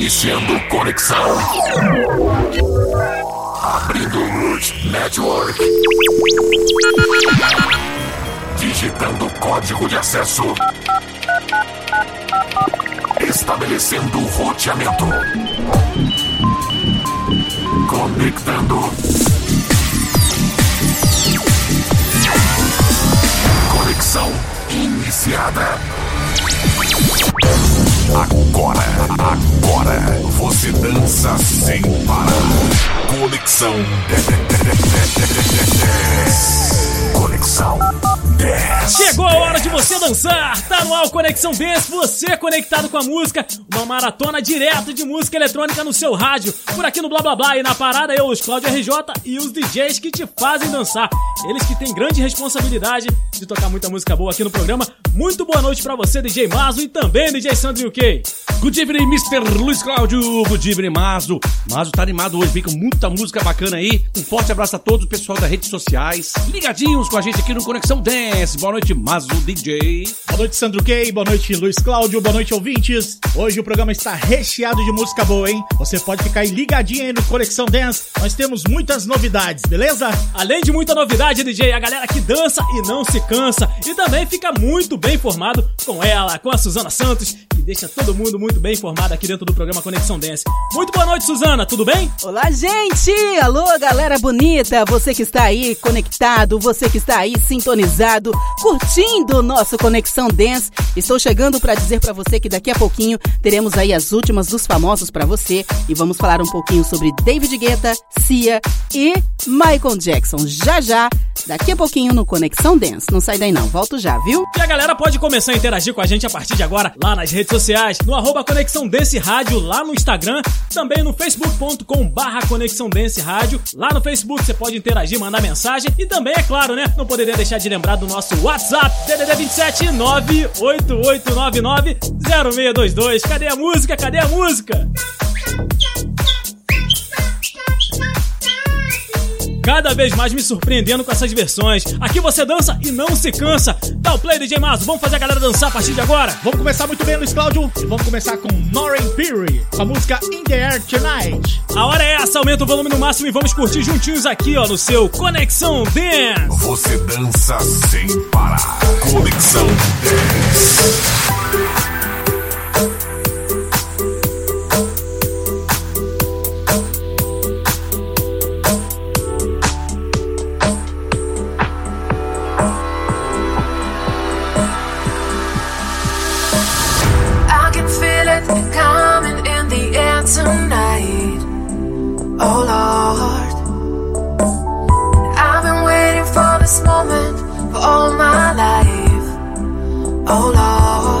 Iniciando conexão. Abrindo Root Network. Digitando código de acesso. Estabelecendo roteamento. Conectando. Conexão iniciada. Agora, agora, você dança sem parar. Conexão 10. Conexão 10. Chegou a hora de você dançar! Tá no ar o Conexão Dance, você conectado com a música, uma maratona direto de música eletrônica no seu rádio, por aqui no Blá Blá Blá e na parada eu, os Cláudio RJ e os DJs que te fazem dançar. Eles que têm grande responsabilidade de tocar muita música boa aqui no programa. Muito boa noite pra você, DJ Mazo, e também DJ Sandro UK. Good evening, Mr. Luiz Cláudio. Good evening, Mazo. Mazo tá animado hoje, vem com muita música bacana aí. Um forte abraço a todos o pessoal das redes sociais. Ligadinhos com a gente aqui no Conexão Dance. Boa noite, Mazo DJ. Boa noite, Sandro Kay. Boa noite, Luiz Cláudio. Boa noite, ouvintes. Hoje o programa está recheado de música boa, hein? Você pode ficar aí ligadinho aí no Conexão Dance. Nós temos muitas novidades, beleza? Além de muita novidade, DJ, a galera que dança e não se cansa e também fica muito bem informado com ela, com a Suzana Santos, que deixa todo mundo muito bem informado aqui dentro do programa Conexão Dance. Muito boa noite, Suzana, tudo bem? Olá, gente! Alô, galera bonita! Você que está aí conectado, você que está aí sintonizado, curtindo o nosso Conexão Dance. Estou chegando para dizer para você que daqui a pouquinho teremos aí as últimas dos famosos para você e vamos falar um pouquinho sobre David Guetta, Cia e Michael Jackson. Já já, daqui a pouquinho no Conexão Dance. Não sai daí não, volto já, viu? E a galera pode começar a interagir com a gente a partir de agora lá nas redes sociais, no arroba Conexão Dance Rádio, lá no Instagram, também no facebook.com barra Conexão Dance Rádio. Lá no Facebook você pode interagir, mandar mensagem e também, é claro, né, não poderia deixar de lembrar do nosso WhatsApp, DDD 27 98899 0622. Cadê a música? Cadê a música? Cada vez mais me surpreendendo com essas versões. Aqui você dança e não se cansa. Dá o play, DJ Mazo. Vamos fazer a galera dançar a partir de agora? Vamos começar muito bem, Luiz Cláudio. E vamos começar com Noreen Peary, com a música In The Air Tonight. A hora é essa, aumenta o volume no máximo e vamos curtir juntinhos aqui, ó, no seu Conexão Dance. Você dança sem parar. Conexão 10. Oh Lord,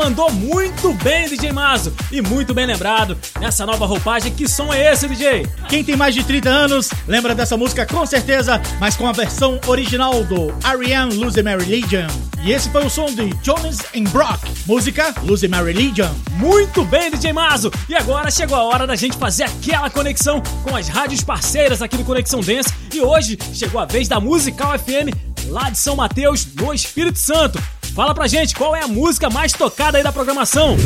mandou muito bem, DJ Mazo. E muito bem lembrado. Nessa nova roupagem, que som é esse, DJ? Quem tem mais de 30 anos lembra dessa música com certeza, mas com a versão original do Ariane Lose My Religion. E esse foi o som de Jones and Brock, música Lose My Religion. Muito bem, DJ Mazo. E agora chegou a hora da gente fazer aquela conexão com as rádios parceiras aqui do Conexão Dance. E hoje chegou a vez da Musical FM lá de São Mateus, no Espírito Santo. Fala pra gente qual é a música mais tocada aí da programação.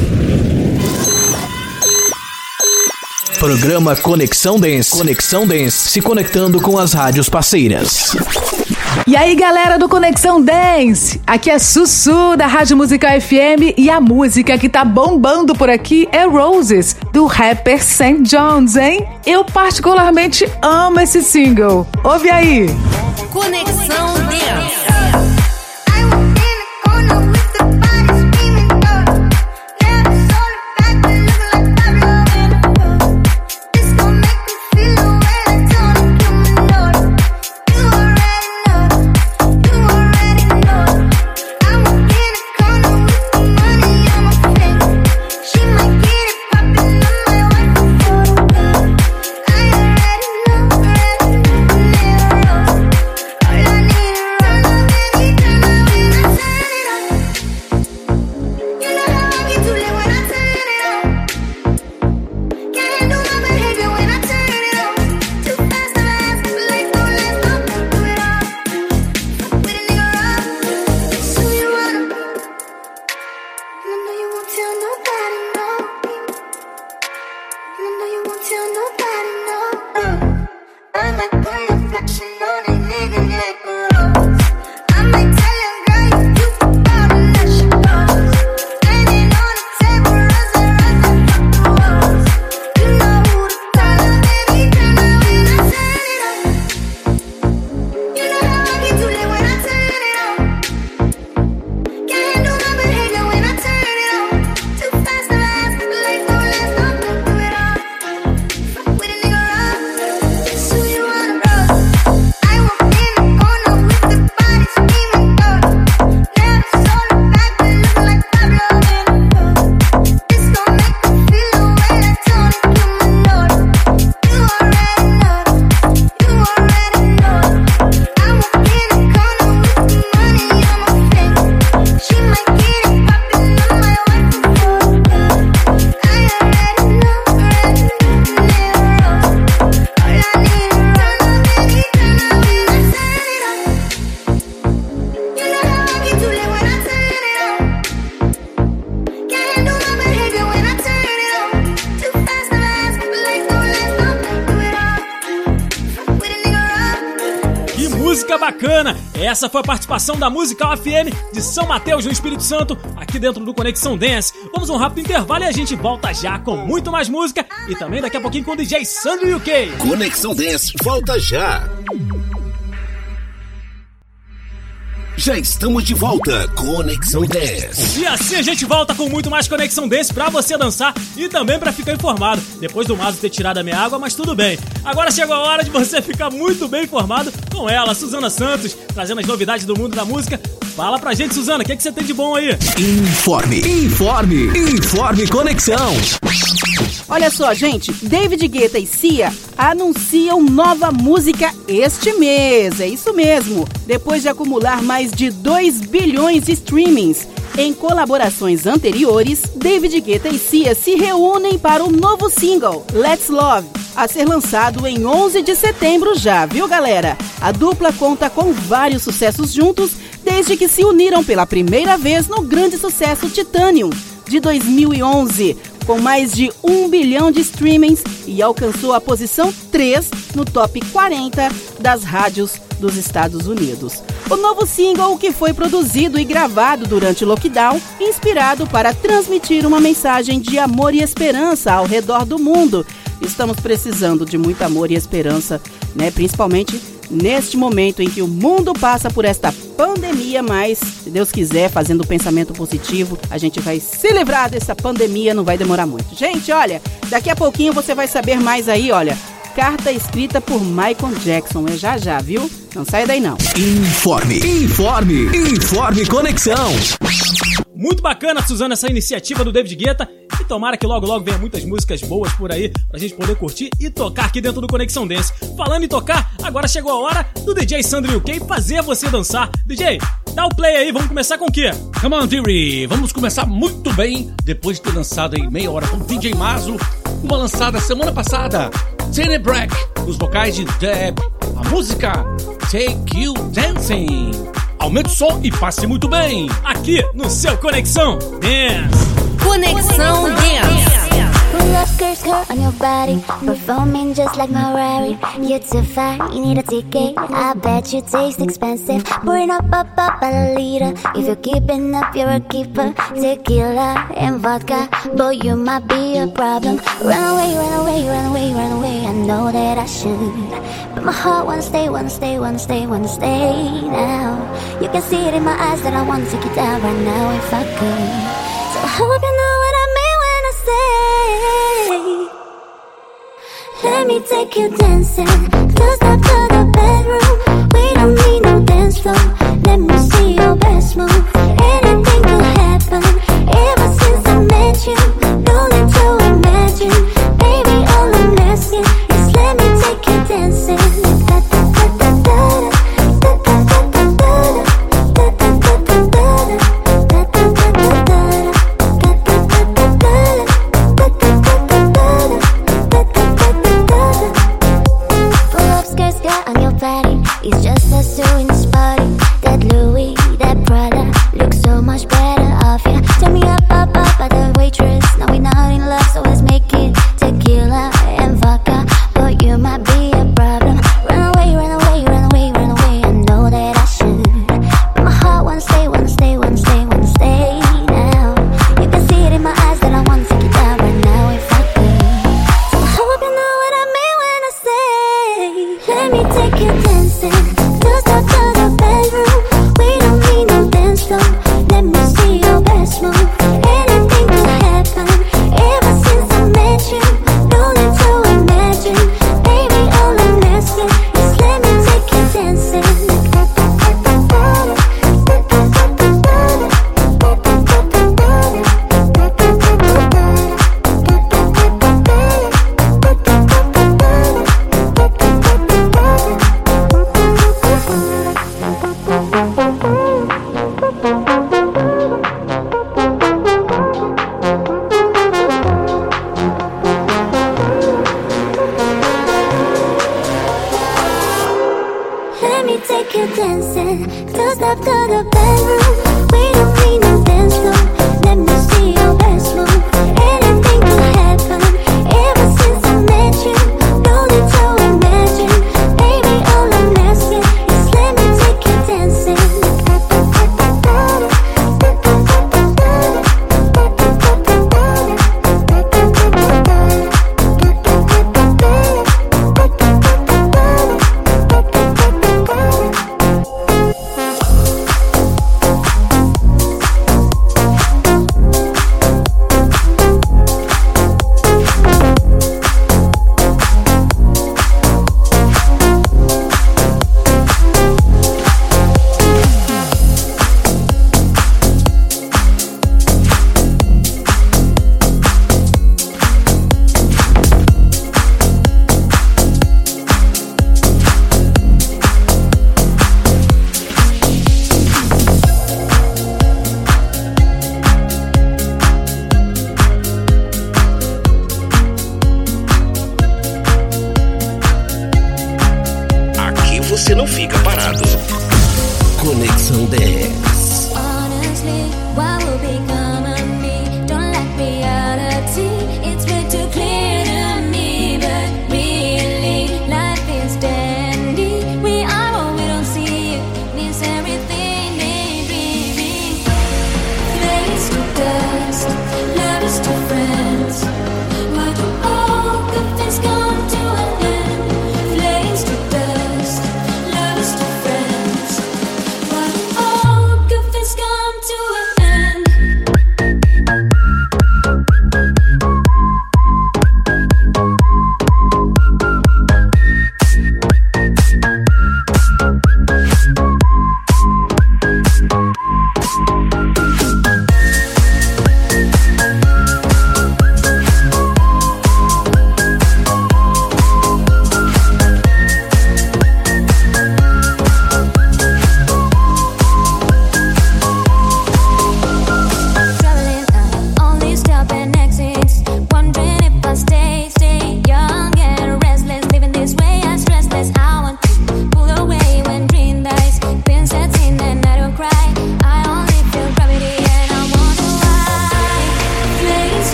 Programa Conexão Dance. Conexão Dance. Se conectando com as rádios parceiras. E aí, galera do Conexão Dance! Aqui é Sussu da Rádio Musical FM e a música que tá bombando por aqui é Roses, do rapper St. Jones, hein? Eu particularmente amo esse single. Ouve aí! Conexão Dance. Essa foi a participação da Musical FM de São Mateus, no Espírito Santo, aqui dentro do Conexão Dance. Vamos um rápido intervalo e a gente volta já com muito mais música e também daqui a pouquinho com o DJ Sandro UK. Conexão Dance volta já. Já estamos de volta. Conexão 10. E assim a gente volta com muito mais Conexão Dance pra você dançar e também pra ficar informado. Depois do Mazo ter tirado a minha água, mas tudo bem. Agora chegou a hora de você ficar muito bem informado com ela, Suzana Santos, trazendo as novidades do mundo da música. Fala pra gente, Suzana, o que, que você tem de bom aí? Informe, informe, informe Conexão. Olha só, gente, David Guetta e Cia anunciam nova música este mês. É isso mesmo. Depois de acumular mais de 2 bilhões de streamings em colaborações anteriores, David Guetta e Cia se reúnem para o novo single Let's Love, a ser lançado em 11 de setembro já, viu, galera? A dupla conta com vários sucessos juntos desde que se uniram pela primeira vez no grande sucesso Titanium de 2011, com mais de 1 bilhão de streamings e alcançou a posição 3 no top 40 das rádios dos Estados Unidos. O novo single, que foi produzido e gravado durante o lockdown, inspirado para transmitir uma mensagem de amor e esperança ao redor do mundo. Estamos precisando de muito amor e esperança, né? Principalmente neste momento em que o mundo passa por esta pandemia, mas se Deus quiser, fazendo o pensamento positivo, a gente vai se livrar dessa pandemia, não vai demorar muito. Gente, olha, daqui a pouquinho você vai saber mais aí, olha. Carta escrita por Michael Jackson, é já já, viu? Não sai daí não. Informe, informe, informe Conexão. Muito bacana, Suzana, essa iniciativa do David Guetta. E tomara que logo logo venha muitas músicas boas por aí pra gente poder curtir e tocar aqui dentro do Conexão Dance. Falando em tocar, agora chegou a hora do DJ Sandro UK fazer você dançar. DJ, dá o play aí, vamos começar com o quê? Come on, Deary! Vamos começar muito bem depois de ter lançado aí meia hora com o DJ Mazo. Uma lançada semana passada, Tene Brack, os vocais de Deb. A música Take You Dancing. Aumente o som e passe muito bem. Aqui no seu Conexão Dance. Conexão Dance. my heart wants to stay, wants to stay, wants to stay now. You can see it in my eyes that I want to take it down right now if I could. So I hope you know what I mean when I say, Let me take you dancing, Just stop to the bedroom. We don't need no dance floor. Let me see your best move. Anything could happen. Ever since I met you, don't need to imagine, baby. All I'm asking is let me take you dancing. Turn me up, up, up at the waitress. Now we're not in love, so let's make it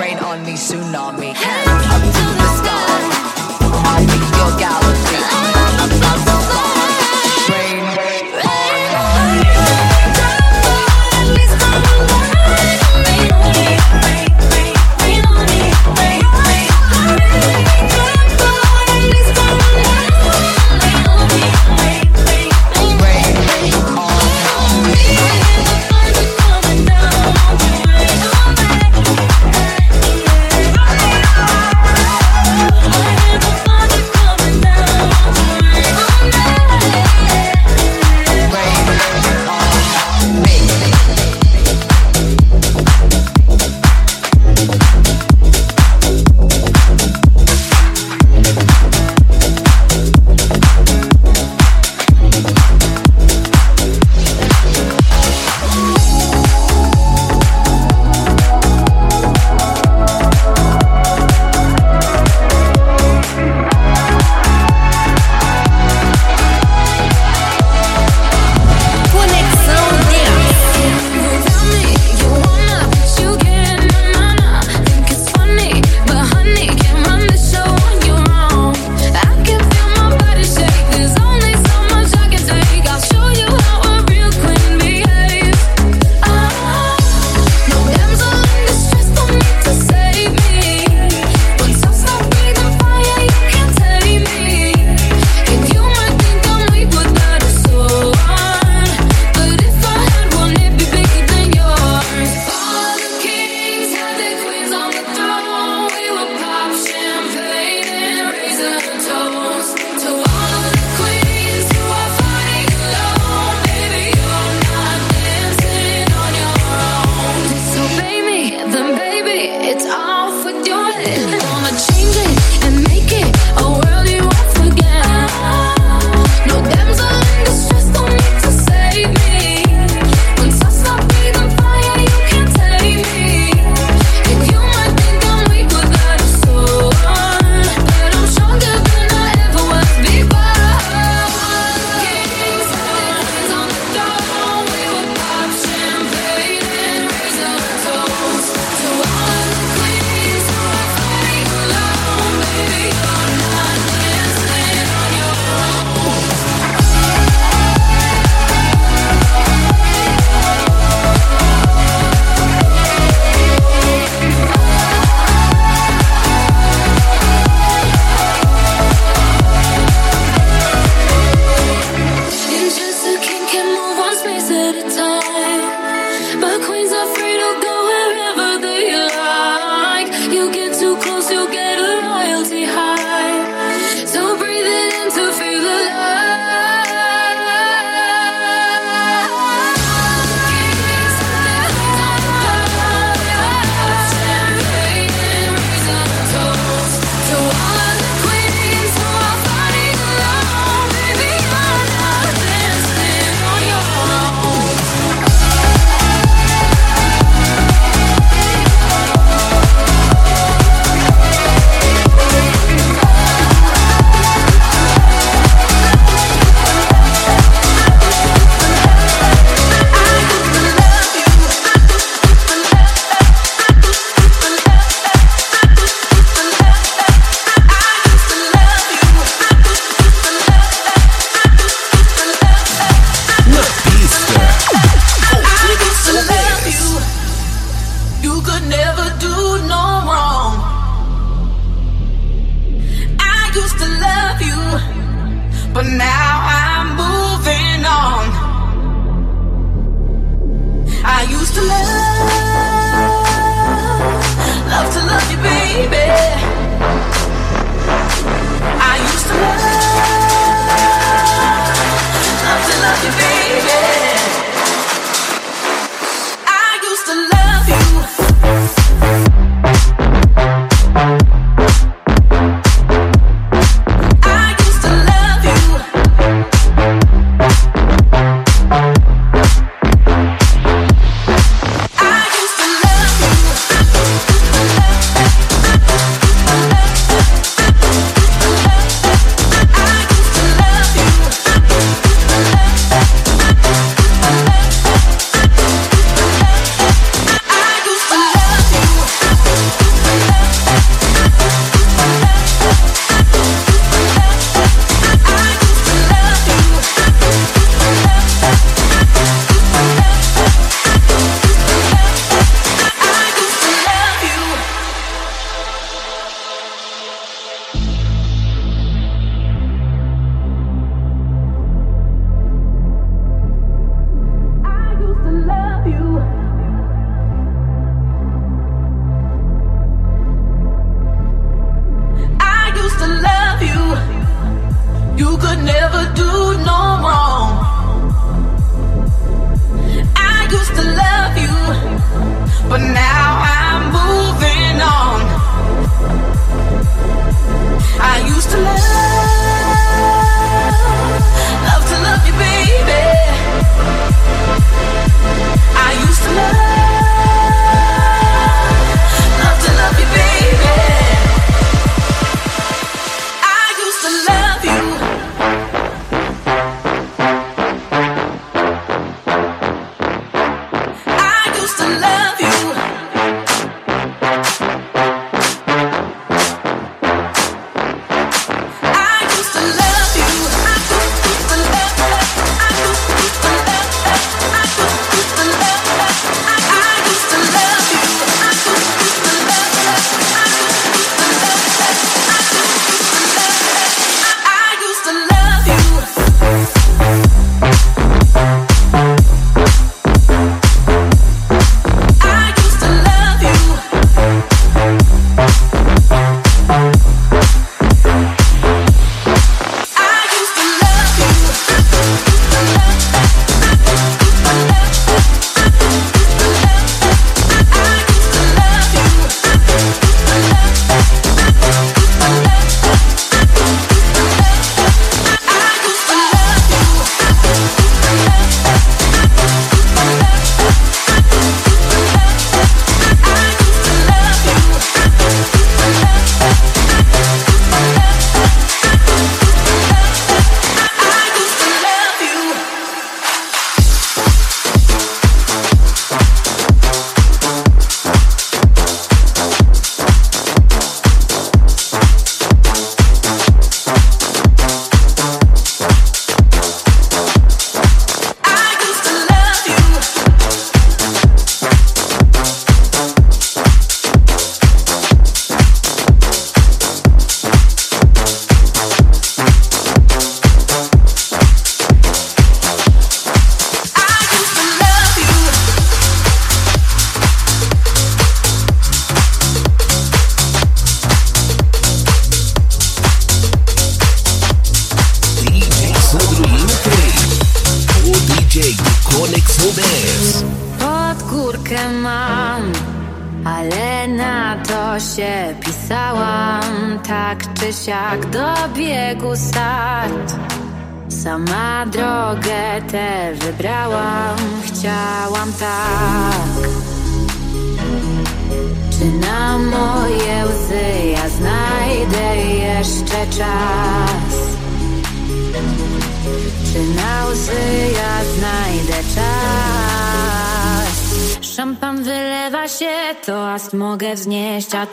Rain on me, tsunami. Hands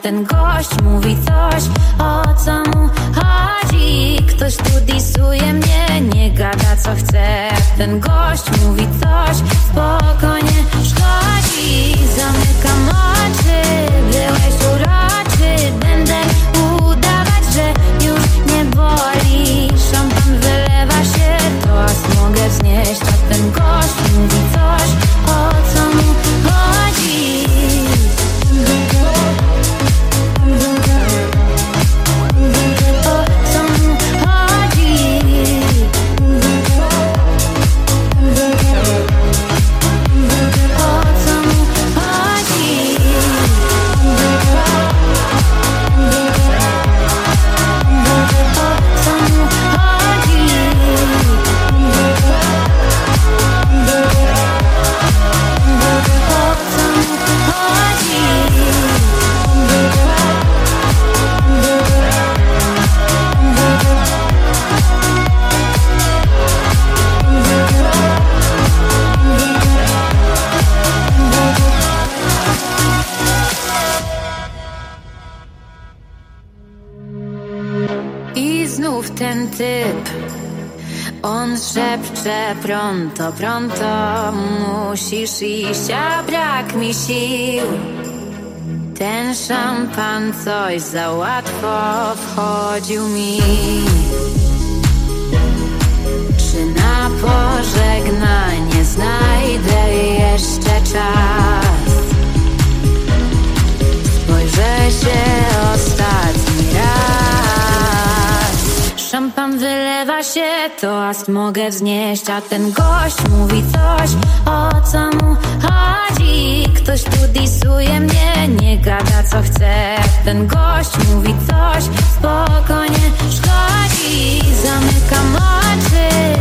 then go ktoś za łatwo wchodził mi. Czy na pożegnanie znajdę jeszcze czas? Spojrzę się ostatni raz. Szampan wylewa się, toast mogę wznieść A ten gość mówi coś, o co mu chodzi. Ktoś tu disuje mnie, nie gada co chce. Ten gość mówi coś, spokojnie. Szkodzi Zamykam oczy.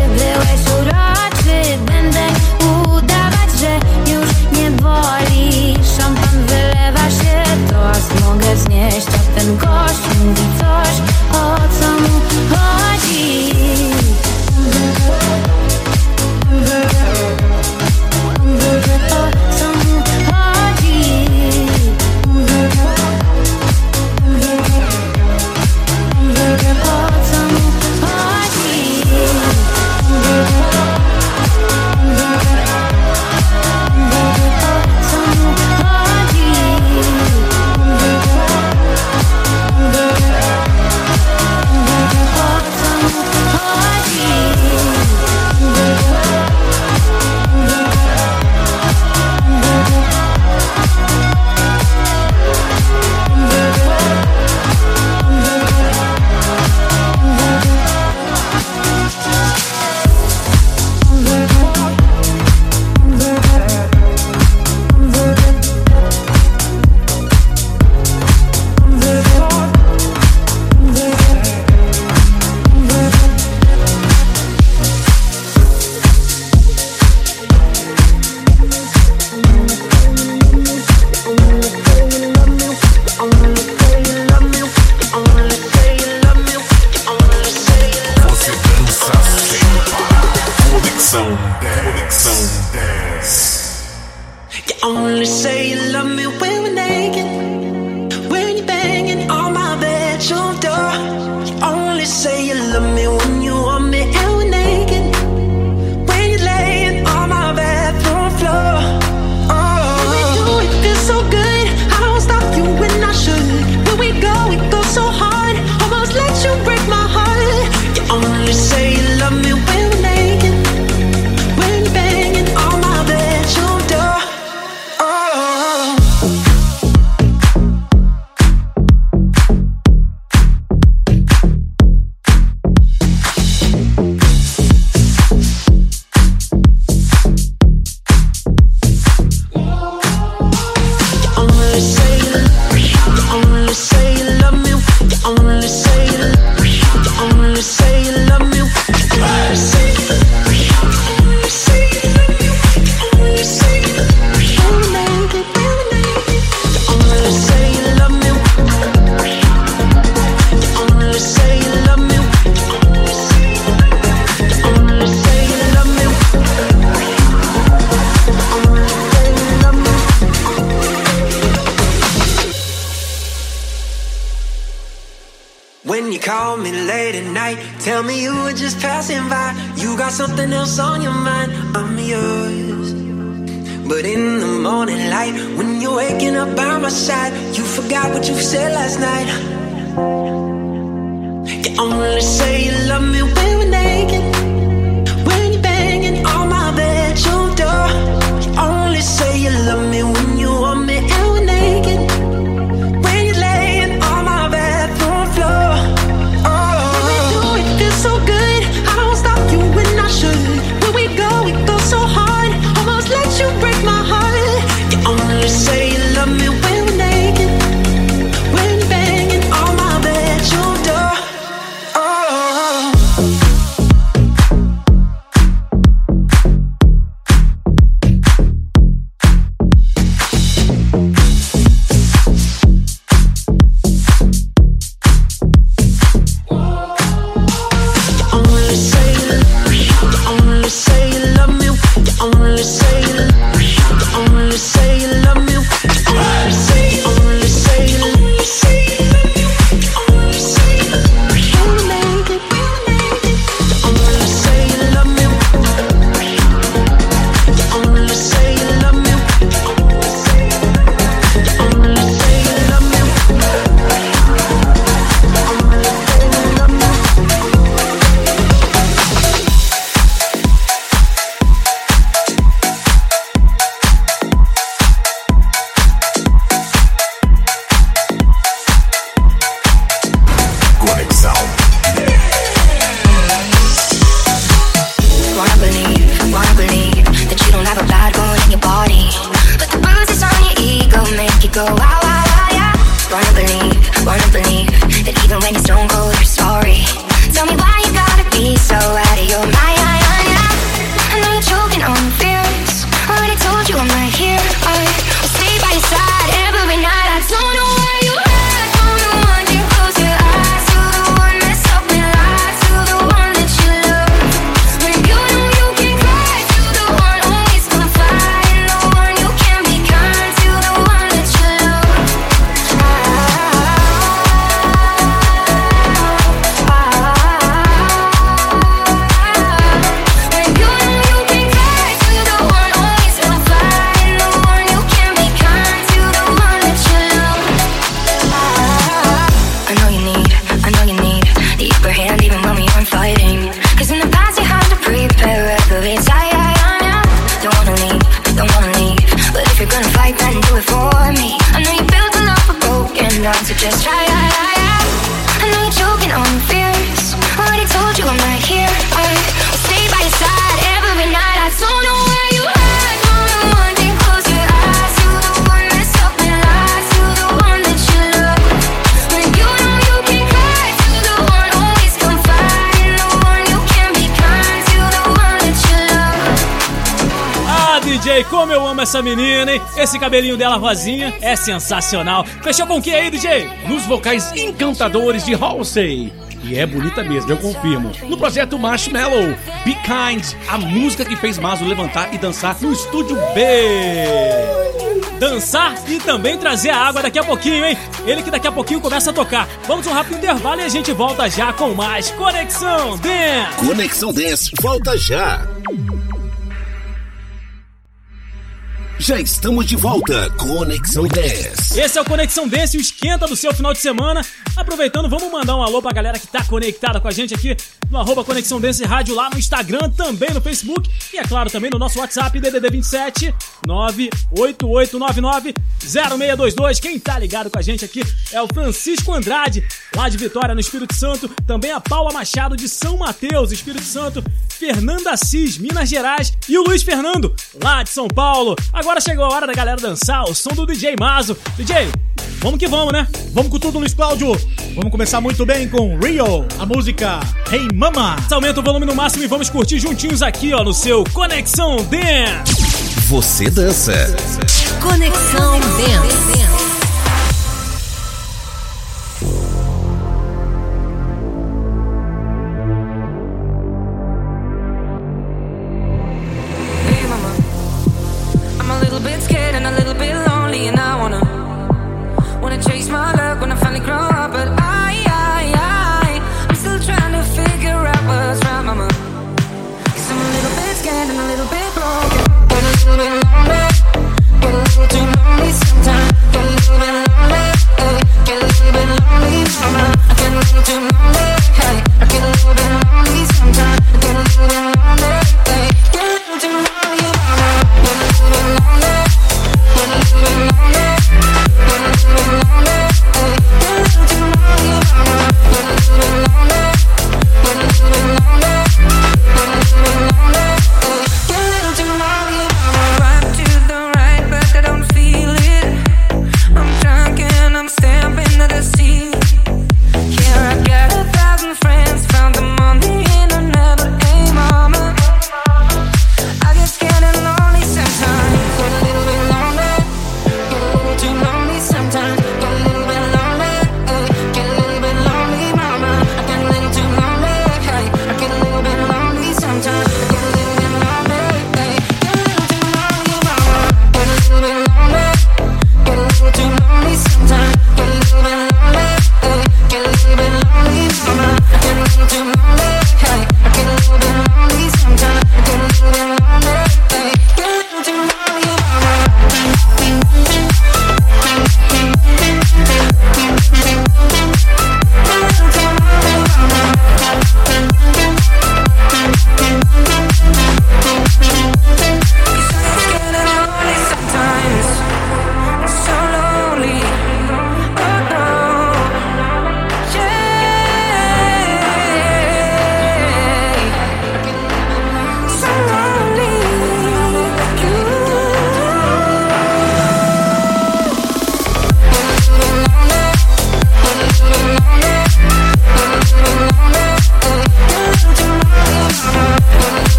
esse cabelinho dela rosinha é sensacional. Fechou com o que aí, DJ? Nos vocais encantadores de Halsey. E é bonita mesmo, eu confirmo. No projeto Marshmallow, Be Kind, a música que fez Mazo levantar e dançar no estúdio B. Dançar e também trazer a água daqui a pouquinho, hein? Ele que daqui a pouquinho começa a tocar. Vamos um rápido intervalo e a gente volta já com mais Conexão Dance. Conexão Dance, volta já. Já estamos de volta. Conexão 10. Esse é o Conexão 10 e o esquenta do seu final de semana. Aproveitando, vamos mandar um alô pra galera que tá conectada com a gente aqui no arroba Conexão Dance Rádio lá no Instagram, também no Facebook e, é claro, também no nosso WhatsApp, DDD 27 98899 0622. Quem tá ligado com a gente aqui é o Francisco Andrade, lá de Vitória, no Espírito Santo. Também a Paula Machado, de São Mateus, Espírito Santo. Fernanda Assis, Minas Gerais, e o Luiz Fernando, lá de São Paulo. Agora chegou a hora da galera dançar o som do DJ Mazo. DJ, vamos que vamos, né? Vamos com tudo, Luiz Cláudio. Vamos começar muito bem com Rio, a música Hey Mama. Aumenta o volume no máximo e vamos curtir juntinhos aqui, ó, no seu Conexão Dance. Você dança. Conexão Dance.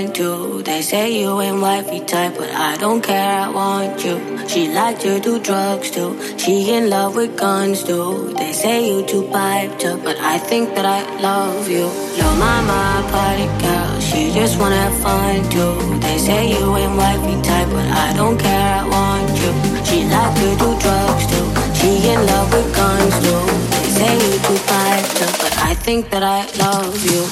Too. They say you ain't wifey type, but I don't care, I want you. She like to do drugs too, she in love with guns too. They say you too piped up, but I think that I love you. Lil' mama, party girl, she just wanna have fun too. They say you ain't wifey type, but I don't care, I want you. She like to do drugs too, she in love with guns too. They say you too piped up, think that I love you.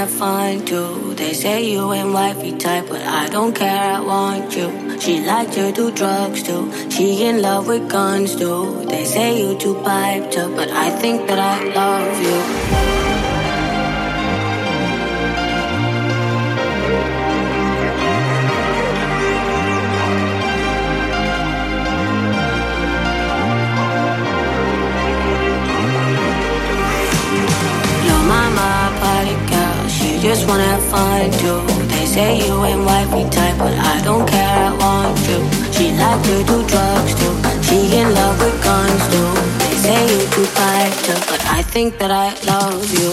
Have fun too. They say you ain't wifey type, but I don't care, I want you. She like to do drugs too. She in love with guns too. They say you too piped up, but I think that I love you. Wanna have. They say you ain't wifey type, but I don't care, I want you. She like to do drugs too. She in love with guns too. They say you too fight too, but I think that I love you.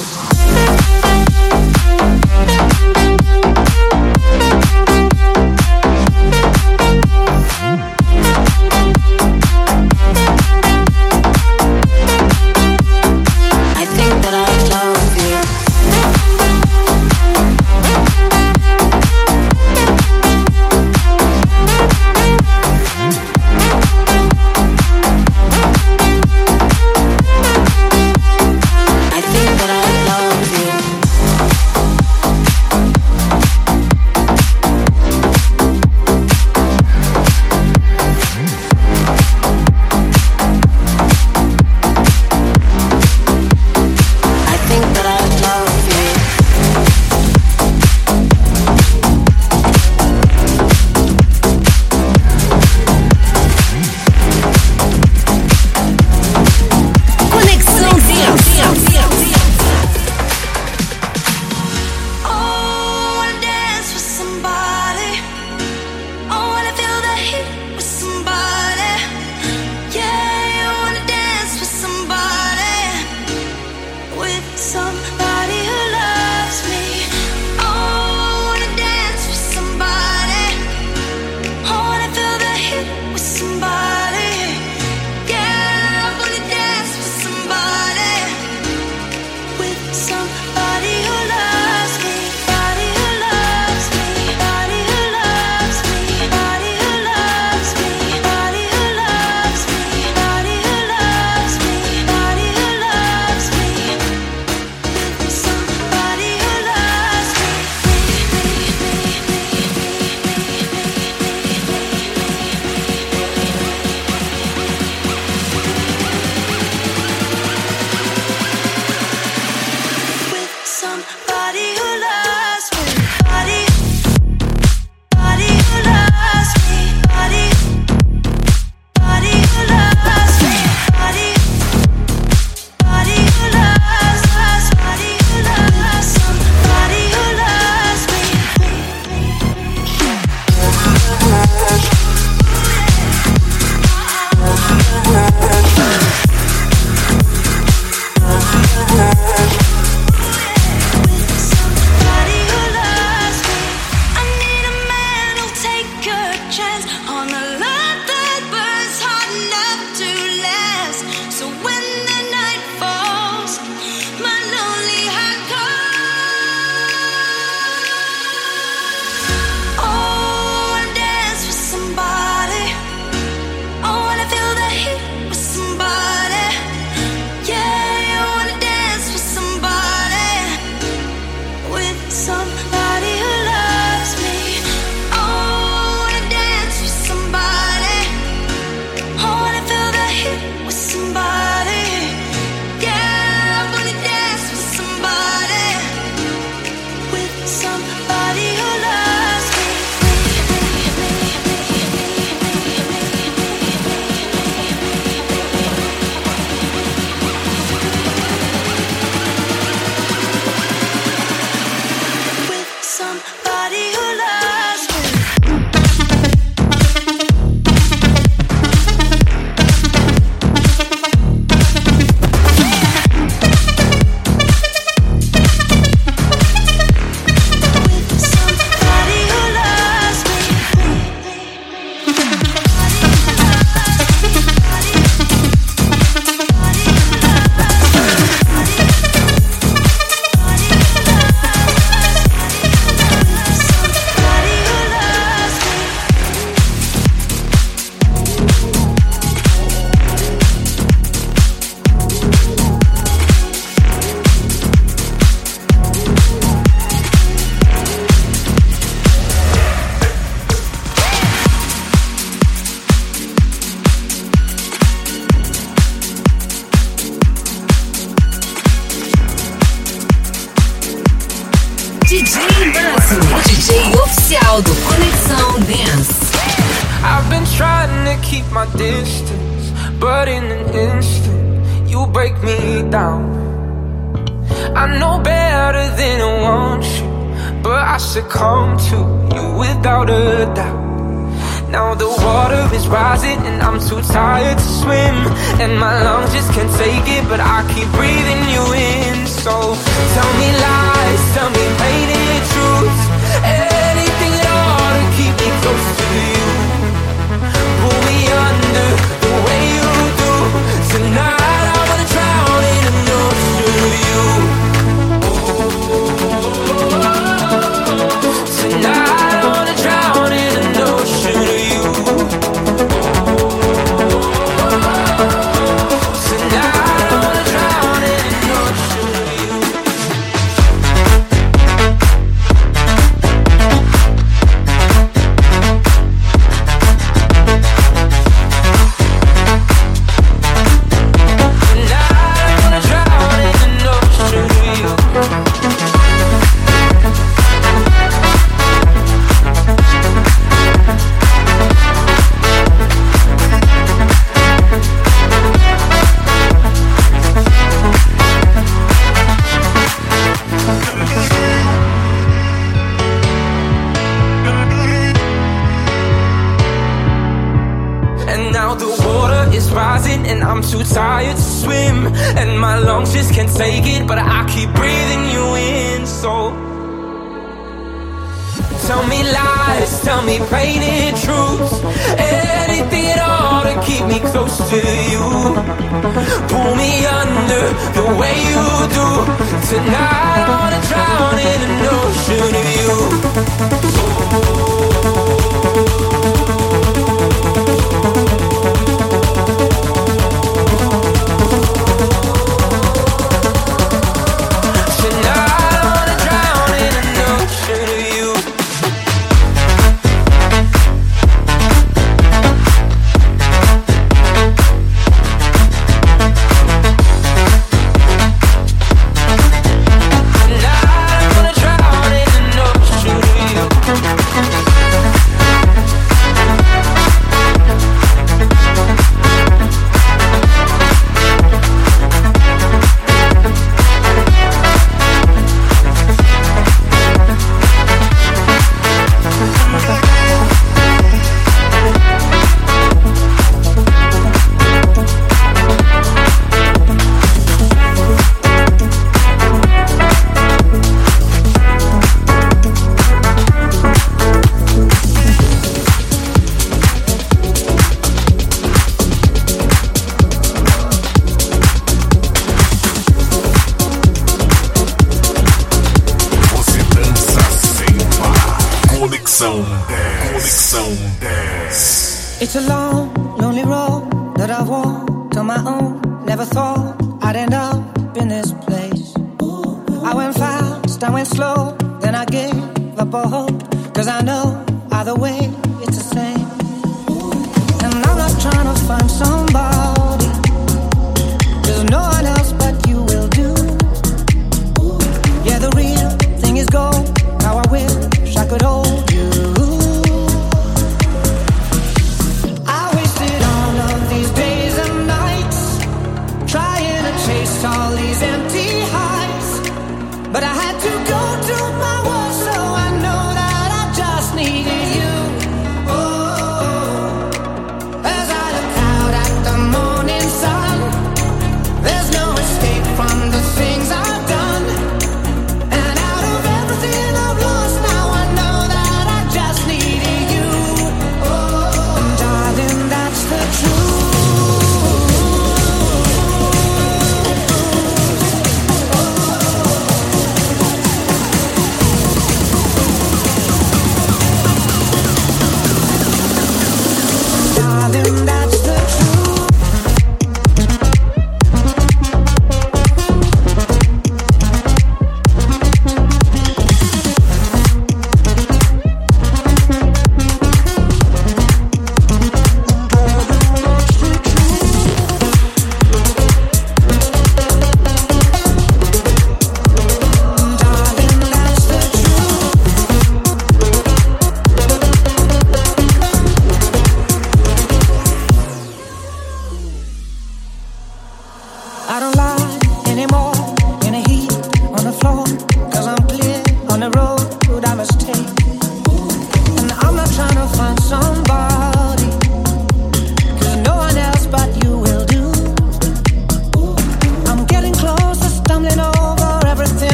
take it, but I keep breathing you in. So tell me lies, tell me painted truths, anything at all to keep me close to you. Pull me under the way you do. Tonight I wanna drown in an ocean of you.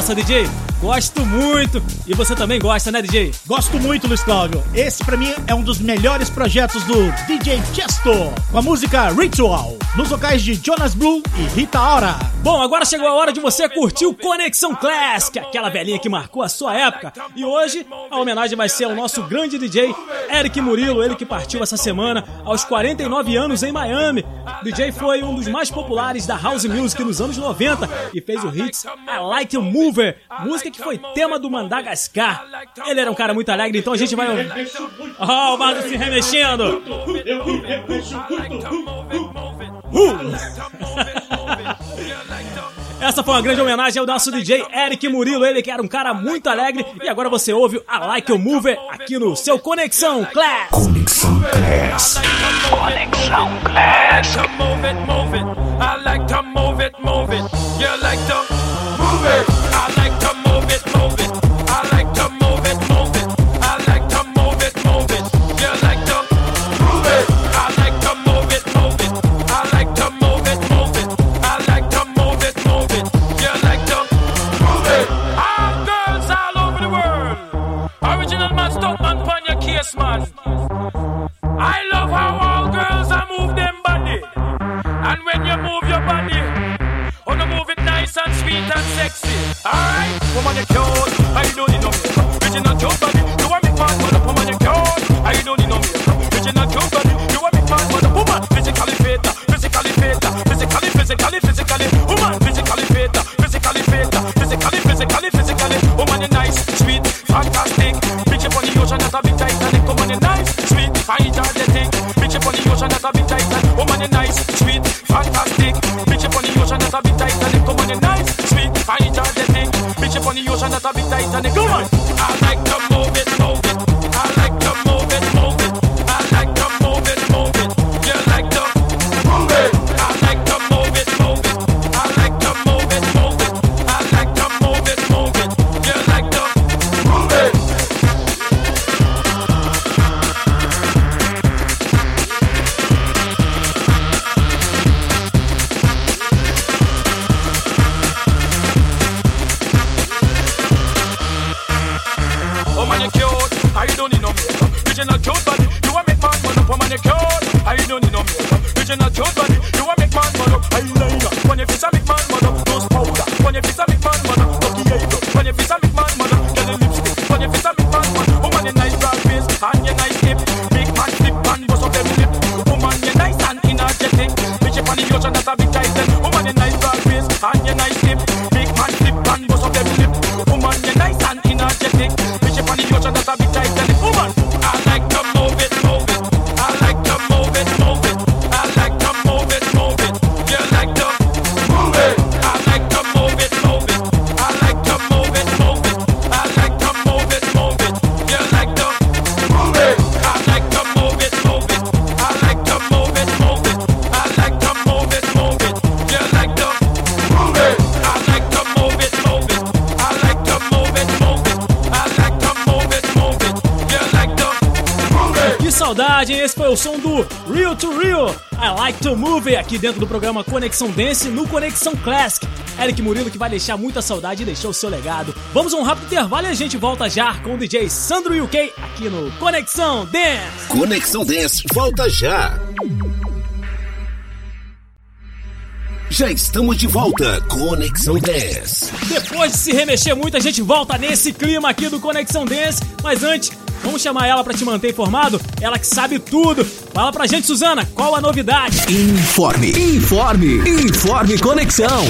essa, DJ? Gosto muito. E você também gosta, né, DJ? Gosto muito, Luiz Cláudio. Esse para mim é um dos melhores projetos do DJ Chesto, com a música Ritual, nos vocais de Jonas Blue e Rita Ora. Bom, agora chegou a hora de você curtir o Conexão Classic, aquela velhinha que marcou a sua época. E hoje a homenagem vai ser ao nosso grande DJ Eric Murilo, ele que partiu essa semana aos 49 anos em Miami. DJ foi um dos mais populares da house music nos anos 90 e fez o hit I Like a Mover, música que foi tema do Madagascar. Ele era um cara muito alegre, então a gente vai ouvir. Oh, o Marcos se remexendo! Uh! Essa foi uma grande homenagem ao nosso DJ então. Eric Murilo, ele que era um cara muito alegre. E agora você ouve a Like a Mover aqui no seu Conexão Class. Conexão Class. Conexão Class. Move it, move it. I like to move it, move it. You like to move it. your code. shot a bit tight and it come on. Dentro do programa Conexão Dance no Conexão Classic. Eric Murilo que vai deixar muita saudade e deixou o seu legado. Vamos a um rápido intervalo e a gente volta já com o DJ Sandro UK aqui no Conexão Dance. Conexão Dance volta já. Já estamos de volta. Conexão Dance. Depois de se remexer muito, a gente volta nesse clima aqui do Conexão Dance. Mas antes, vamos chamar ela pra te manter informado. Ela que sabe tudo. Fala pra gente, Suzana, qual a novidade? Informe, informe, informe Conexão.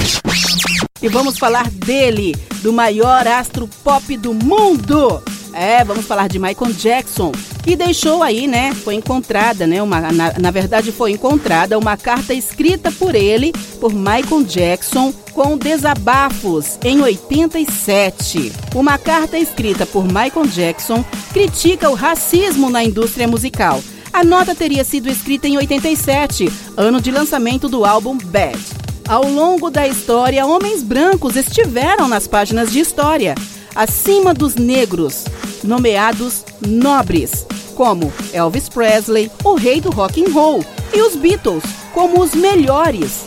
E vamos falar dele, do maior astro pop do mundo. É, vamos falar de Michael Jackson, que deixou aí, né? Foi encontrada, né? Uma, na, na verdade, foi encontrada uma carta escrita por ele, por Michael Jackson, com desabafos em 87. Uma carta escrita por Michael Jackson critica o racismo na indústria musical. A nota teria sido escrita em 87, ano de lançamento do álbum Bad. Ao longo da história, homens brancos estiveram nas páginas de história, acima dos negros, nomeados nobres, como Elvis Presley, o rei do rock and roll, e os Beatles, como os melhores.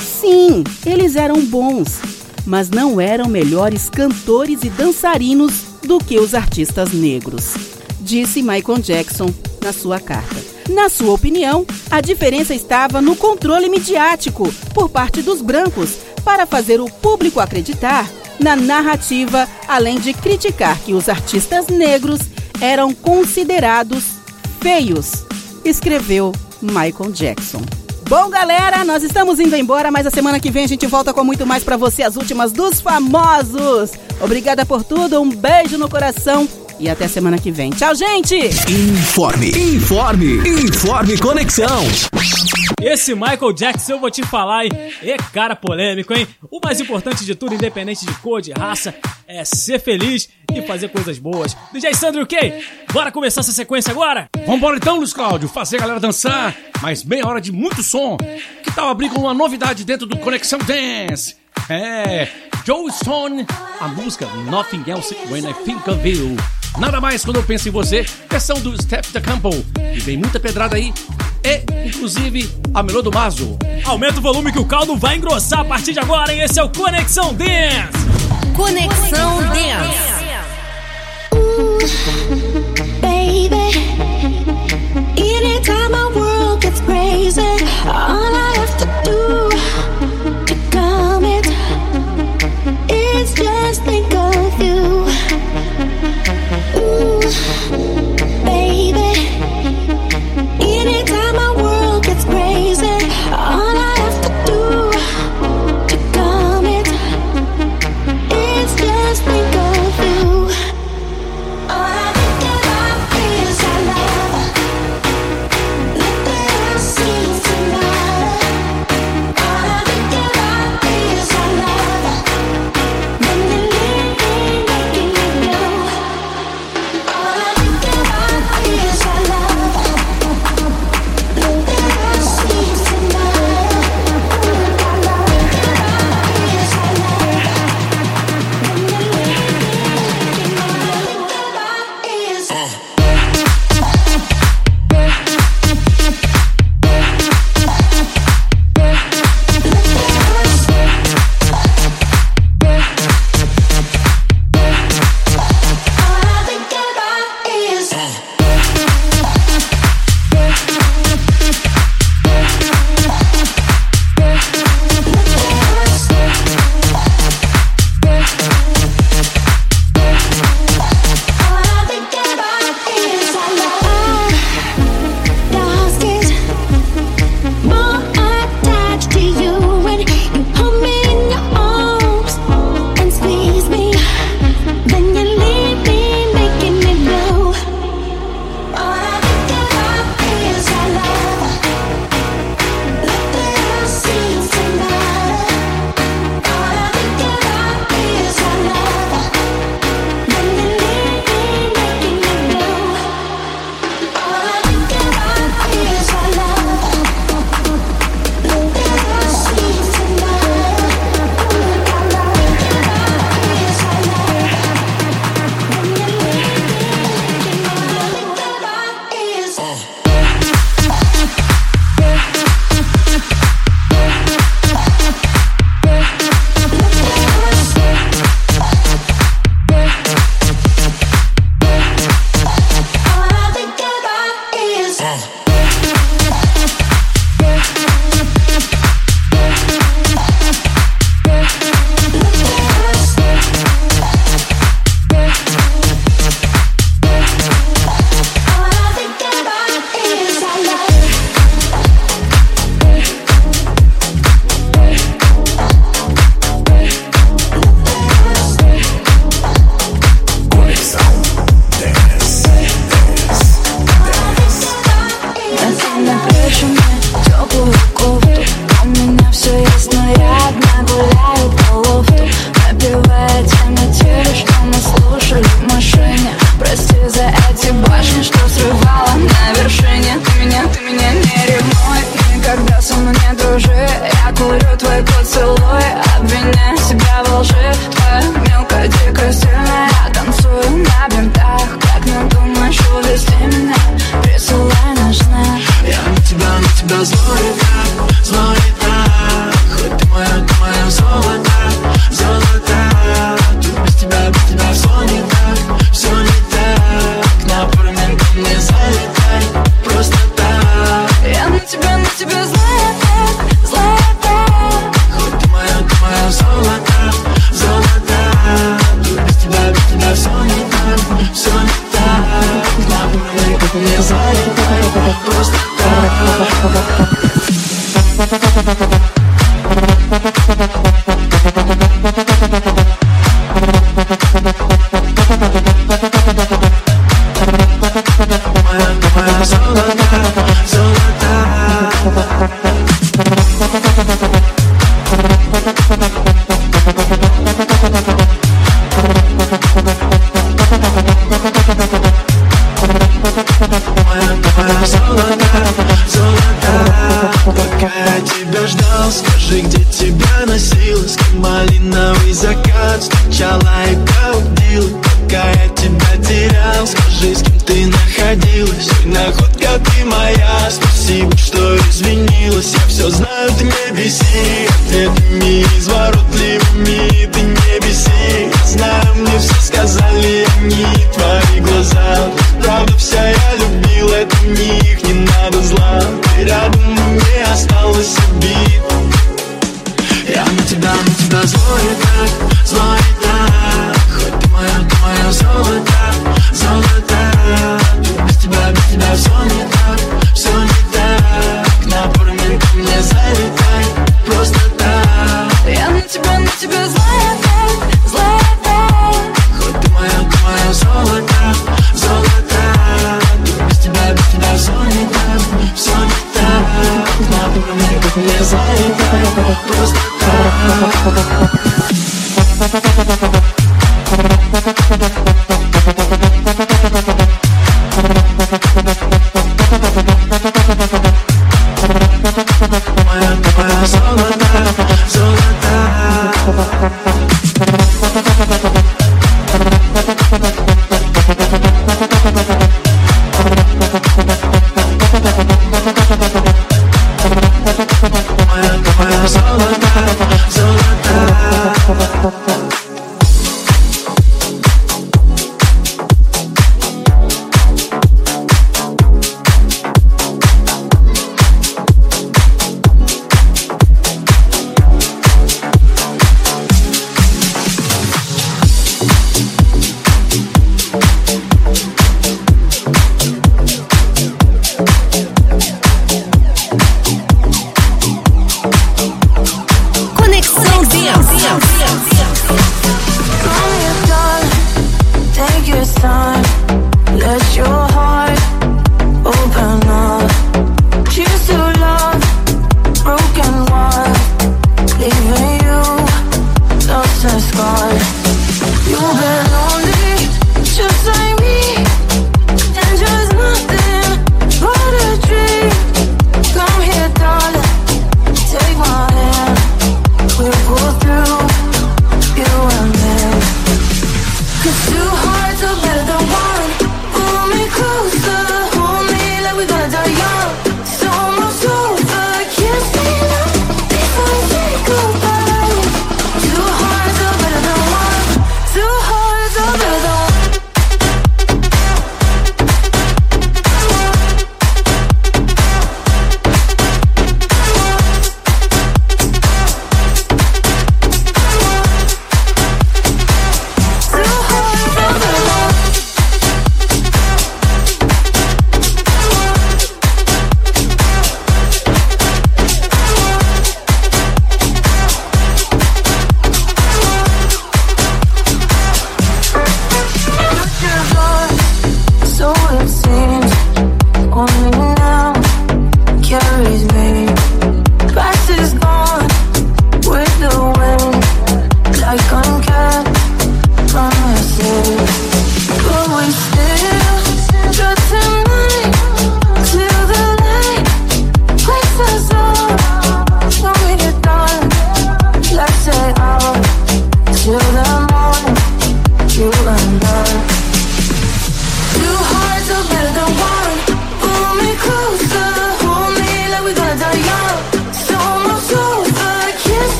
Sim, eles eram bons, mas não eram melhores cantores e dançarinos do que os artistas negros, disse Michael Jackson na sua carta. Na sua opinião, a diferença estava no controle midiático por parte dos brancos para fazer o público acreditar na narrativa, além de criticar que os artistas negros eram considerados feios, escreveu Michael Jackson. Bom, galera, nós estamos indo embora, mas a semana que vem a gente volta com muito mais pra você, as últimas dos famosos. Obrigada por tudo, um beijo no coração e até semana que vem. Tchau, gente! Informe, informe, informe Conexão. Esse Michael Jackson, eu vou te falar, hein? É cara polêmico, hein? O mais importante de tudo, independente de cor, de raça, é ser feliz e fazer coisas boas. DJ Sandro UK, bora começar essa sequência agora? Vambora então, Luiz Cláudio, fazer a galera dançar. Mas meia hora de muito som. Que tal abrir com uma novidade dentro do Conexão Dance? É, Joe Stone, a música Nothing Else When I Think of You. Nada mais quando eu penso em você, versão do Steph da Campbell. E vem muita pedrada aí. E, inclusive, a Melô do Mazo. Aumenta o volume que o caldo vai engrossar a partir de agora, hein? Esse é o Conexão Dance. Conexão Dance. baby. Anytime my Celebration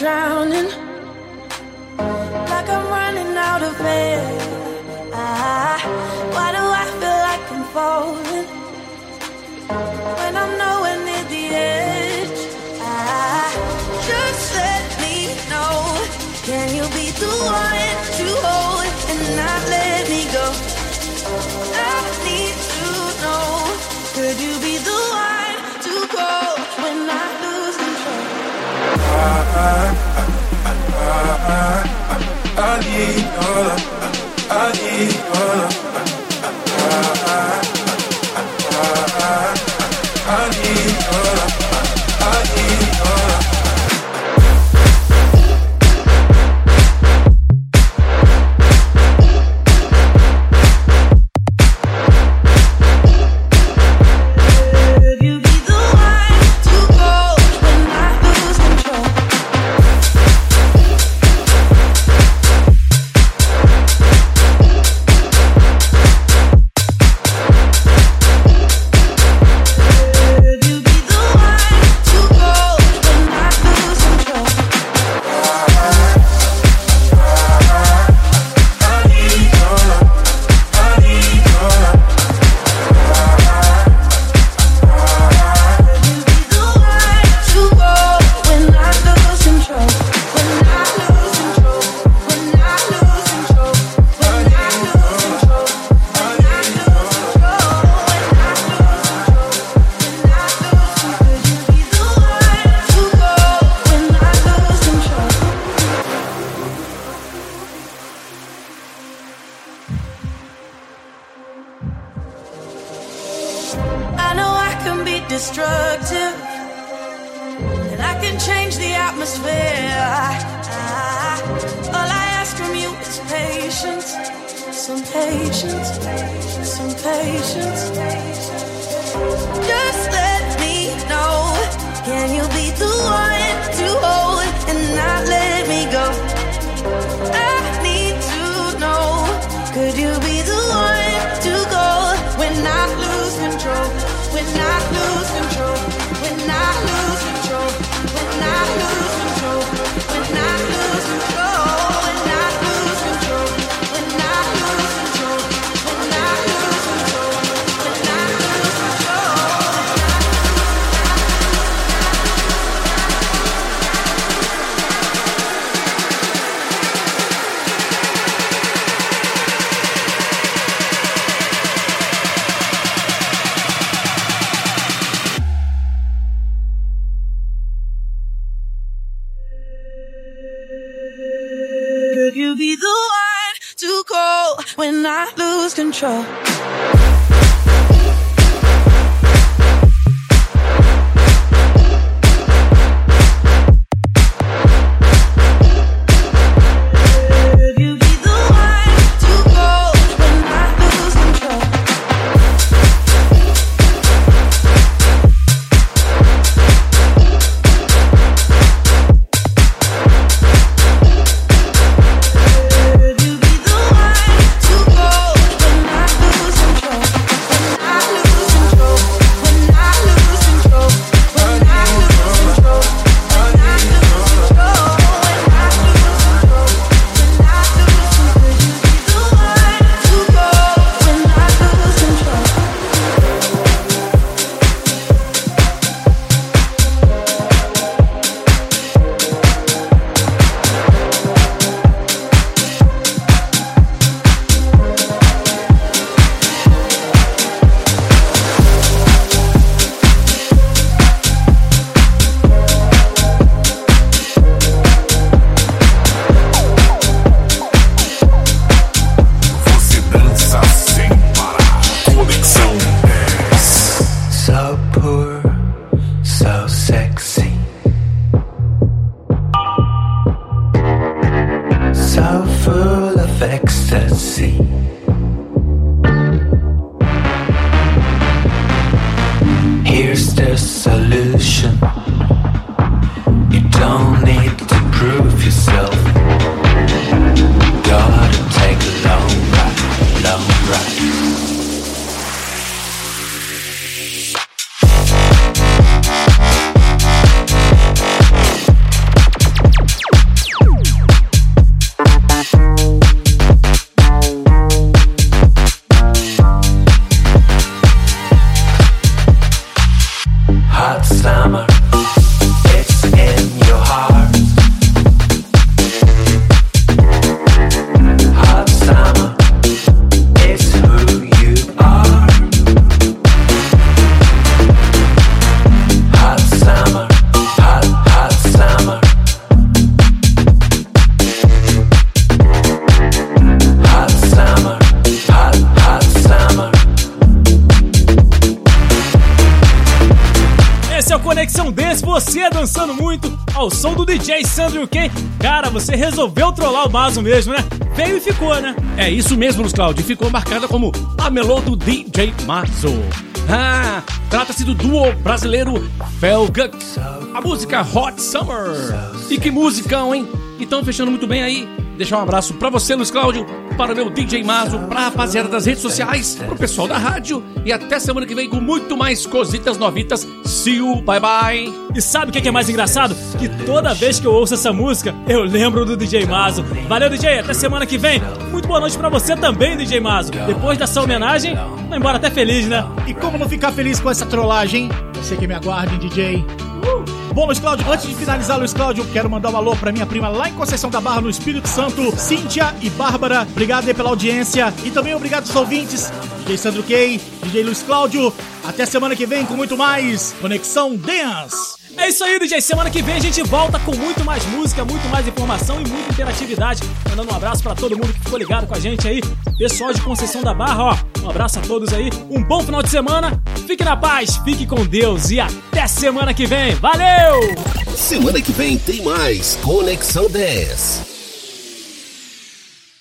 drowning? I need your love. I need your love. Resolveu trollar o Mazo mesmo, né? Veio e ficou, né? É isso mesmo, Luiz Cláudio. Ficou marcada como a melô do DJ Mazo. Ah, trata-se do duo brasileiro Felgut. A música Hot Summer. E que musicão, hein? Então, fechando muito bem aí, deixar um abraço pra você, Luiz Cláudio, para o meu DJ Mazo, pra rapaziada das redes sociais, pro pessoal da rádio e até semana que vem com muito mais cositas novitas. See you, bye bye. E sabe o que é mais engraçado? Que toda vez que eu ouço essa música, eu lembro do DJ Mazo. Valeu, DJ, até semana que vem. Muito boa noite pra você também, DJ Mazo. Depois dessa homenagem, vai embora até feliz, né? E como não ficar feliz com essa trollagem? Você que me aguarde, DJ. Bom, Luiz Cláudio, antes de finalizar, Luiz Cláudio, quero mandar um alô pra minha prima lá em Conceição da Barra, no Espírito Santo, Cíntia e Bárbara. Obrigado aí pela audiência e também obrigado aos ouvintes, DJ Sandro Kay, DJ Luiz Cláudio. Até semana que vem com muito mais Conexão Dance. É isso aí, DJ. Semana que vem a gente volta com muito mais música, muito mais informação e muita interatividade. Mandando um abraço pra todo mundo que ficou ligado com a gente aí. Pessoal de Conceição da Barra, ó. Um abraço a todos aí. Um bom final de semana. Fique na paz, fique com Deus e até semana que vem. Valeu! Semana que vem tem mais Conexão 10.